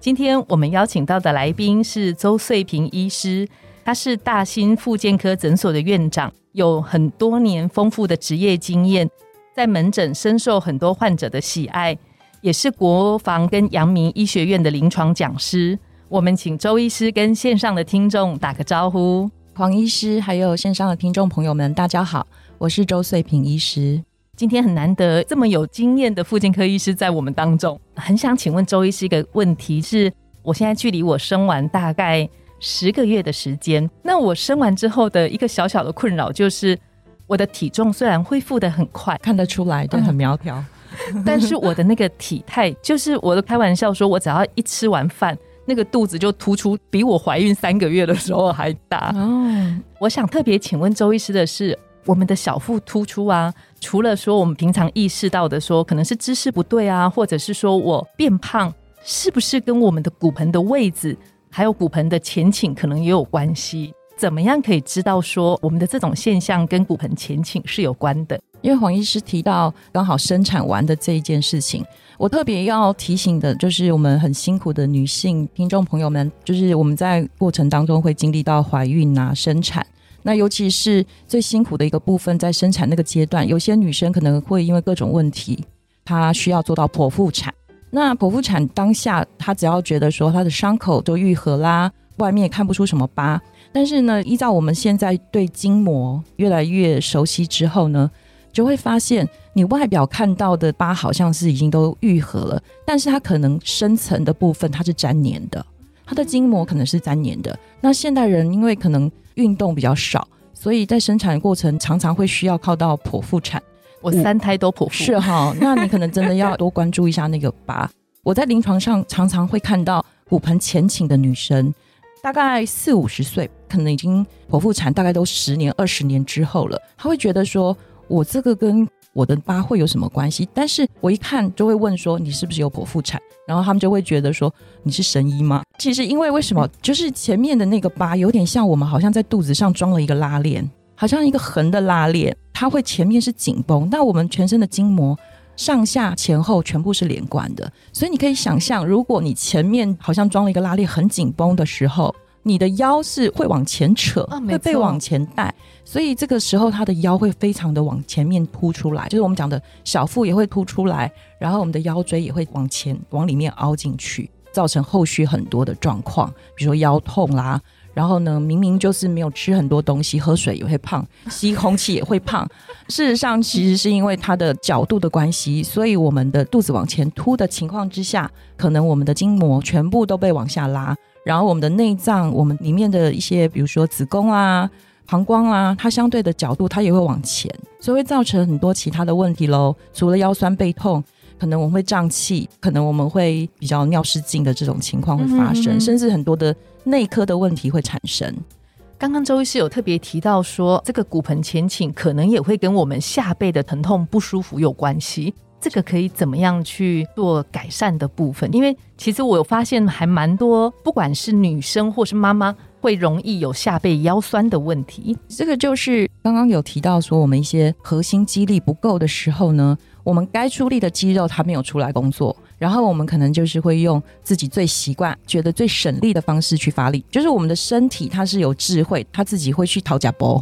今天我们邀请到的来宾是周穗平医师，他是大兴复健科诊所的院长，有很多年丰富的职业经验，在门诊深受很多患者的喜爱，也是国防跟阳明医学院的临床讲师。我们请周医师跟线上的听众打个招呼。黄医师还有线上的听众朋友们，大家好，我是周穗平医师。今天很难得，这么有经验的妇产科医师在我们当中，很想请问周医师一个问题：是我现在距离我生完大概十个月的时间，那我生完之后的一个小小的困扰就是，我的体重虽然恢复的很快，看得出来都很苗条，但是我的那个体态，就是我都开玩笑说，我只要一吃完饭，那个肚子就突出比我怀孕三个月的时候还大。哦，我想特别请问周医师的是。我们的小腹突出啊，除了说我们平常意识到的说可能是姿势不对啊，或者是说我变胖，是不是跟我们的骨盆的位置，还有骨盆的前倾可能也有关系？怎么样可以知道说我们的这种现象跟骨盆前倾是有关的？因为黄医师提到刚好生产完的这一件事情，我特别要提醒的就是我们很辛苦的女性听众朋友们，就是我们在过程当中会经历到怀孕啊、生产。那尤其是最辛苦的一个部分，在生产那个阶段，有些女生可能会因为各种问题，她需要做到剖腹产。那剖腹产当下，她只要觉得说她的伤口都愈合啦，外面也看不出什么疤。但是呢，依照我们现在对筋膜越来越熟悉之后呢，就会发现你外表看到的疤好像是已经都愈合了，但是它可能深层的部分它是粘黏的，它的筋膜可能是粘黏的。那现代人因为可能运动比较少，所以在生产过程常常会需要靠到剖腹产。我三胎都剖腹，是哈，那你可能真的要多关注一下那个疤。我在临床上常常会看到骨盆前倾的女生，大概四五十岁，可能已经剖腹产，大概都十年、二十年之后了，她会觉得说，我这个跟我的疤会有什么关系？但是我一看就会问说，你是不是有剖腹产？然后他们就会觉得说，你是神医吗？其实因为为什么？就是前面的那个疤有点像我们好像在肚子上装了一个拉链，好像一个横的拉链，它会前面是紧绷。那我们全身的筋膜上下前后全部是连贯的，所以你可以想象，如果你前面好像装了一个拉链，很紧绷的时候。你的腰是会往前扯，会被往前带，所以这个时候他的腰会非常的往前面凸出来，就是我们讲的小腹也会凸出来，然后我们的腰椎也会往前往里面凹进去，造成后续很多的状况，比如说腰痛啦，然后呢明明就是没有吃很多东西，喝水也会胖，吸空气也会胖，事实上其实是因为它的角度的关系，所以我们的肚子往前凸的情况之下，可能我们的筋膜全部都被往下拉。然后我们的内脏，我们里面的一些，比如说子宫啊、膀胱啊，它相对的角度它也会往前，所以会造成很多其他的问题喽。除了腰酸背痛，可能我们会胀气，可能我们会比较尿失禁的这种情况会发生，甚至很多的内科的问题会产生。刚刚周医师有特别提到说，这个骨盆前倾可能也会跟我们下背的疼痛不舒服有关系。这个可以怎么样去做改善的部分？因为其实我有发现还蛮多，不管是女生或是妈妈，会容易有下背腰酸的问题。这个就是刚刚有提到说，我们一些核心肌力不够的时候呢，我们该出力的肌肉它没有出来工作，然后我们可能就是会用自己最习惯、觉得最省力的方式去发力。就是我们的身体它是有智慧，它自己会去讨假波，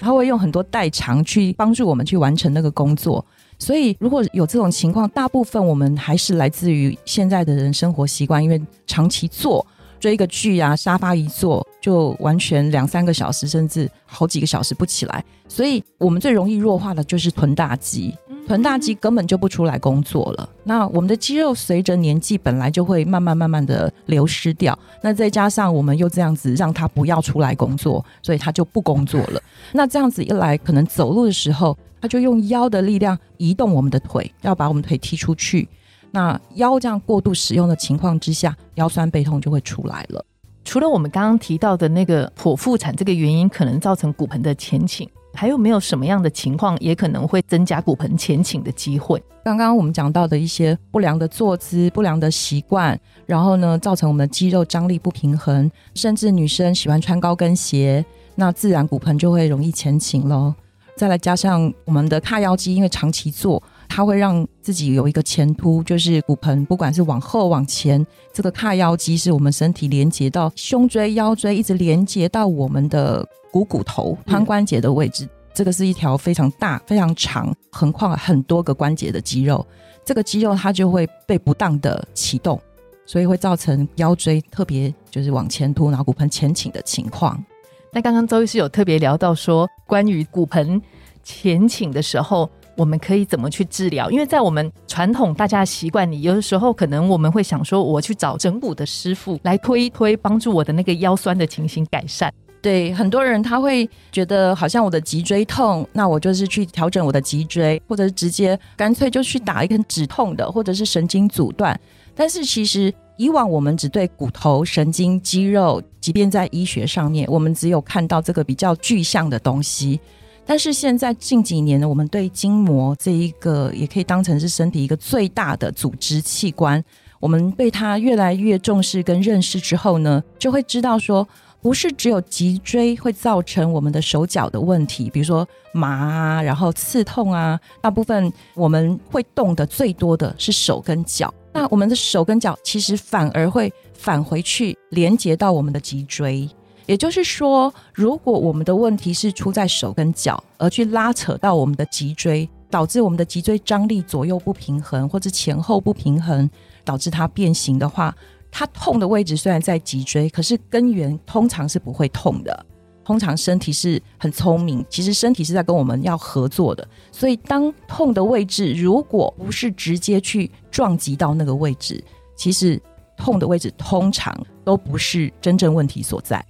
它会用很多代偿去帮助我们去完成那个工作。所以，如果有这种情况，大部分我们还是来自于现在的人生活习惯，因为长期坐追个剧啊，沙发一坐就完全两三个小时，甚至好几个小时不起来。所以我们最容易弱化的就是臀大肌，臀大肌根本就不出来工作了。那我们的肌肉随着年纪本来就会慢慢慢慢的流失掉，那再加上我们又这样子让它不要出来工作，所以它就不工作了。那这样子一来，可能走路的时候。他就用腰的力量移动我们的腿，要把我们腿踢出去。那腰这样过度使用的情况之下，腰酸背痛就会出来了。除了我们刚刚提到的那个剖腹产这个原因可能造成骨盆的前倾，还有没有什么样的情况也可能会增加骨盆前倾的机会？刚刚我们讲到的一些不良的坐姿、不良的习惯，然后呢，造成我们的肌肉张力不平衡，甚至女生喜欢穿高跟鞋，那自然骨盆就会容易前倾喽。再来加上我们的髂腰肌，因为长期做。它会让自己有一个前凸，就是骨盆，不管是往后往前，这个髂腰肌是我们身体连接到胸椎、腰椎，一直连接到我们的股骨头、髋关节的位置。这个是一条非常大、非常长、横跨很多个关节的肌肉。这个肌肉它就会被不当的启动，所以会造成腰椎特别就是往前凸，然后骨盆前倾的情况。那刚刚周医师有特别聊到说，关于骨盆前倾的时候。我们可以怎么去治疗？因为在我们传统大家的习惯里，有的时候可能我们会想说，我去找整骨的师傅来推一推，帮助我的那个腰酸的情形改善。对很多人，他会觉得好像我的脊椎痛，那我就是去调整我的脊椎，或者是直接干脆就去打一根止痛的，或者是神经阻断。但是其实以往我们只对骨头、神经、肌肉，即便在医学上面，我们只有看到这个比较具象的东西。但是现在近几年呢，我们对筋膜这一个也可以当成是身体一个最大的组织器官，我们对它越来越重视跟认识之后呢，就会知道说，不是只有脊椎会造成我们的手脚的问题，比如说麻啊，然后刺痛啊，大部分我们会动的最多的是手跟脚，那我们的手跟脚其实反而会返回去连接到我们的脊椎。也就是说，如果我们的问题是出在手跟脚，而去拉扯到我们的脊椎，导致我们的脊椎张力左右不平衡，或者前后不平衡，导致它变形的话，它痛的位置虽然在脊椎，可是根源通常是不会痛的。通常身体是很聪明，其实身体是在跟我们要合作的。所以，当痛的位置如果不是直接去撞击到那个位置，其实痛的位置通常都不是真正问题所在。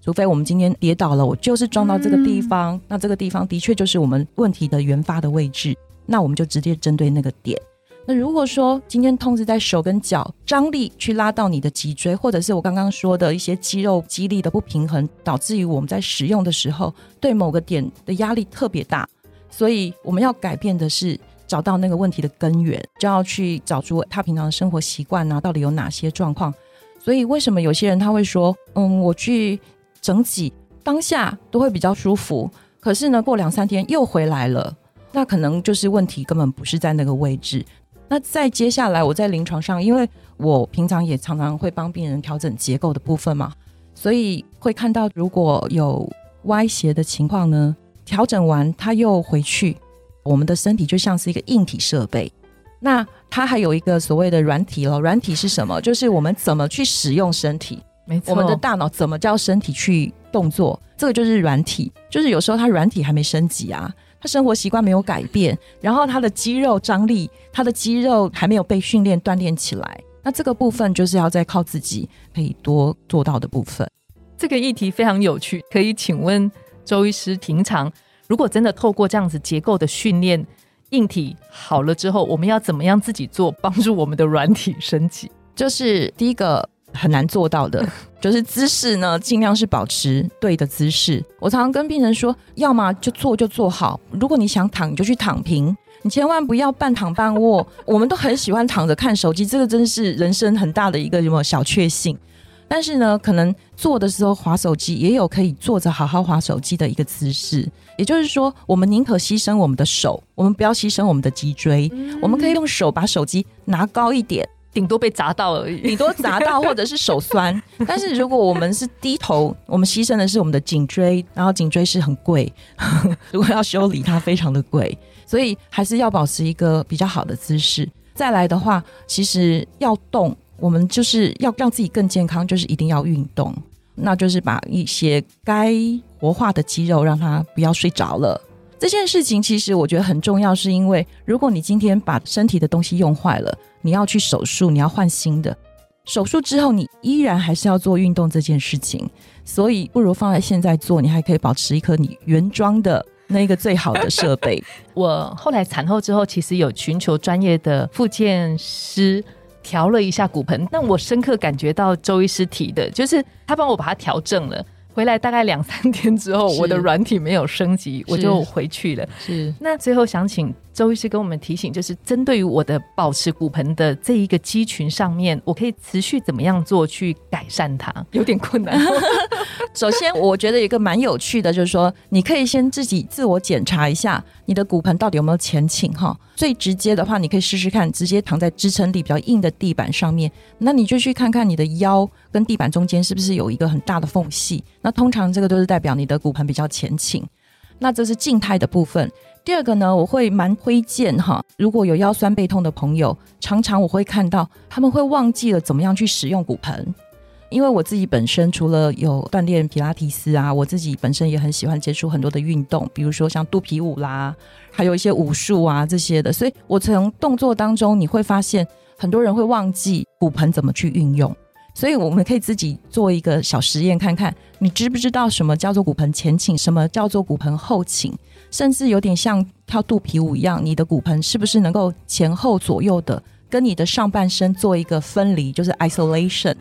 除非我们今天跌倒了，我就是撞到这个地方，那这个地方的确就是我们问题的原发的位置，那我们就直接针对那个点。那如果说今天痛是在手跟脚张力去拉到你的脊椎，或者是我刚刚说的一些肌肉肌力的不平衡，导致于我们在使用的时候对某个点的压力特别大，所以我们要改变的是找到那个问题的根源，就要去找出他平常的生活习惯啊，到底有哪些状况。所以为什么有些人他会说，嗯，我去。整脊当下都会比较舒服，可是呢，过两三天又回来了，那可能就是问题根本不是在那个位置。那再接下来，我在临床上，因为我平常也常常会帮病人调整结构的部分嘛，所以会看到如果有歪斜的情况呢，调整完它又回去，我们的身体就像是一个硬体设备，那它还有一个所谓的软体了。软体是什么？就是我们怎么去使用身体。没错，我们的大脑怎么叫身体去动作？这个就是软体，就是有时候它软体还没升级啊，他生活习惯没有改变，然后他的肌肉张力，他的肌肉还没有被训练锻炼起来，那这个部分就是要再靠自己可以多做到的部分。这个议题非常有趣，可以请问周医师，平常如果真的透过这样子结构的训练，硬体好了之后，我们要怎么样自己做，帮助我们的软体升级？就是第一个。很难做到的，就是姿势呢，尽量是保持对的姿势。我常常跟病人说，要么就坐就坐好，如果你想躺，你就去躺平，你千万不要半躺半卧。我们都很喜欢躺着看手机，这个真是人生很大的一个什么小确幸。但是呢，可能坐的时候划手机，也有可以坐着好好划手机的一个姿势。也就是说，我们宁可牺牲我们的手，我们不要牺牲我们的脊椎。我们可以用手把手机拿高一点。顶多被砸到而已，顶多砸到或者是手酸。但是如果我们是低头，我们牺牲的是我们的颈椎，然后颈椎是很贵，如果要修理它非常的贵，所以还是要保持一个比较好的姿势。再来的话，其实要动，我们就是要让自己更健康，就是一定要运动，那就是把一些该活化的肌肉让它不要睡着了。这件事情其实我觉得很重要，是因为如果你今天把身体的东西用坏了，你要去手术，你要换新的。手术之后，你依然还是要做运动这件事情，所以不如放在现在做，你还可以保持一颗你原装的那个最好的设备。我后来产后之后，其实有寻求专业的复健师调了一下骨盆，但我深刻感觉到周医师提的，就是他帮我把它调正了。回来大概两三天之后，我的软体没有升级，我就回去了。是，那最后想请周医师跟我们提醒，就是针对于我的保持骨盆的这一个肌群上面，我可以持续怎么样做去改善它？有点困难。首先，我觉得一个蛮有趣的，就是说，你可以先自己自我检查一下你的骨盆到底有没有前倾哈。最直接的话，你可以试试看，直接躺在支撑力比较硬的地板上面，那你就去看看你的腰跟地板中间是不是有一个很大的缝隙。那通常这个都是代表你的骨盆比较前倾。那这是静态的部分。第二个呢，我会蛮推荐哈，如果有腰酸背痛的朋友，常常我会看到他们会忘记了怎么样去使用骨盆。因为我自己本身除了有锻炼皮拉提斯啊，我自己本身也很喜欢接触很多的运动，比如说像肚皮舞啦，还有一些武术啊这些的。所以我从动作当中你会发现，很多人会忘记骨盆怎么去运用。所以我们可以自己做一个小实验，看看你知不知道什么叫做骨盆前倾，什么叫做骨盆后倾，甚至有点像跳肚皮舞一样，你的骨盆是不是能够前后左右的？跟你的上半身做一个分离，就是 isolation。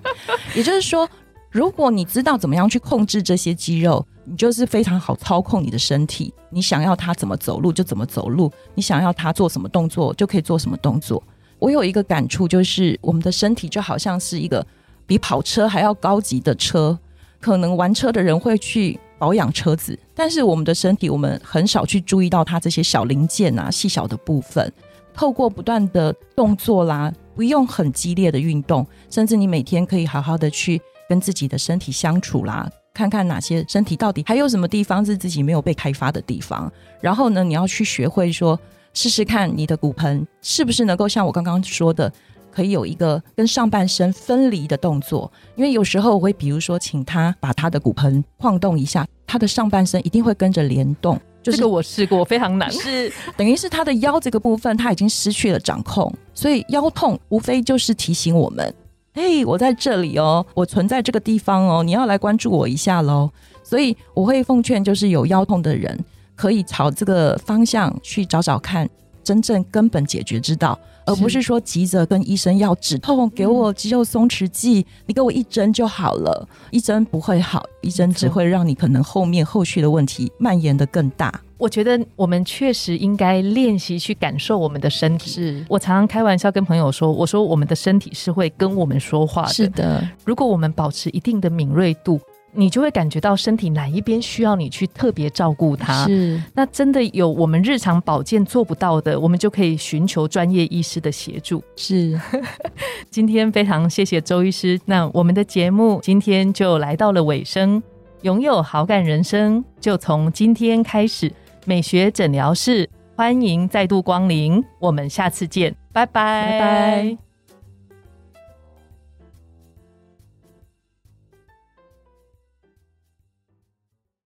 也就是说，如果你知道怎么样去控制这些肌肉，你就是非常好操控你的身体。你想要它怎么走路就怎么走路，你想要它做什么动作就可以做什么动作。我有一个感触，就是我们的身体就好像是一个比跑车还要高级的车。可能玩车的人会去保养车子，但是我们的身体，我们很少去注意到它这些小零件啊、细小的部分。透过不断的动作啦，不用很激烈的运动，甚至你每天可以好好的去跟自己的身体相处啦，看看哪些身体到底还有什么地方是自己没有被开发的地方。然后呢，你要去学会说，试试看你的骨盆是不是能够像我刚刚说的，可以有一个跟上半身分离的动作。因为有时候我会比如说请他把他的骨盆晃动一下，他的上半身一定会跟着联动。这个我试过，非常难。是等于是他的腰这个部分，他已经失去了掌控，所以腰痛无非就是提醒我们：，嘿，我在这里哦，我存在这个地方哦，你要来关注我一下喽。所以我会奉劝，就是有腰痛的人，可以朝这个方向去找找看，真正根本解决之道。而不是说急着跟医生要止痛，给我肌肉松弛剂，你给我一针就好了，一针不会好，一针只会让你可能后面后续的问题蔓延的更大。我觉得我们确实应该练习去感受我们的身体。是我常常开玩笑跟朋友说，我说我们的身体是会跟我们说话的。是的，如果我们保持一定的敏锐度。你就会感觉到身体哪一边需要你去特别照顾它。是，那真的有我们日常保健做不到的，我们就可以寻求专业医师的协助。是，今天非常谢谢周医师。那我们的节目今天就来到了尾声，拥有好感人生就从今天开始。美学诊疗室欢迎再度光临，我们下次见，拜拜拜拜。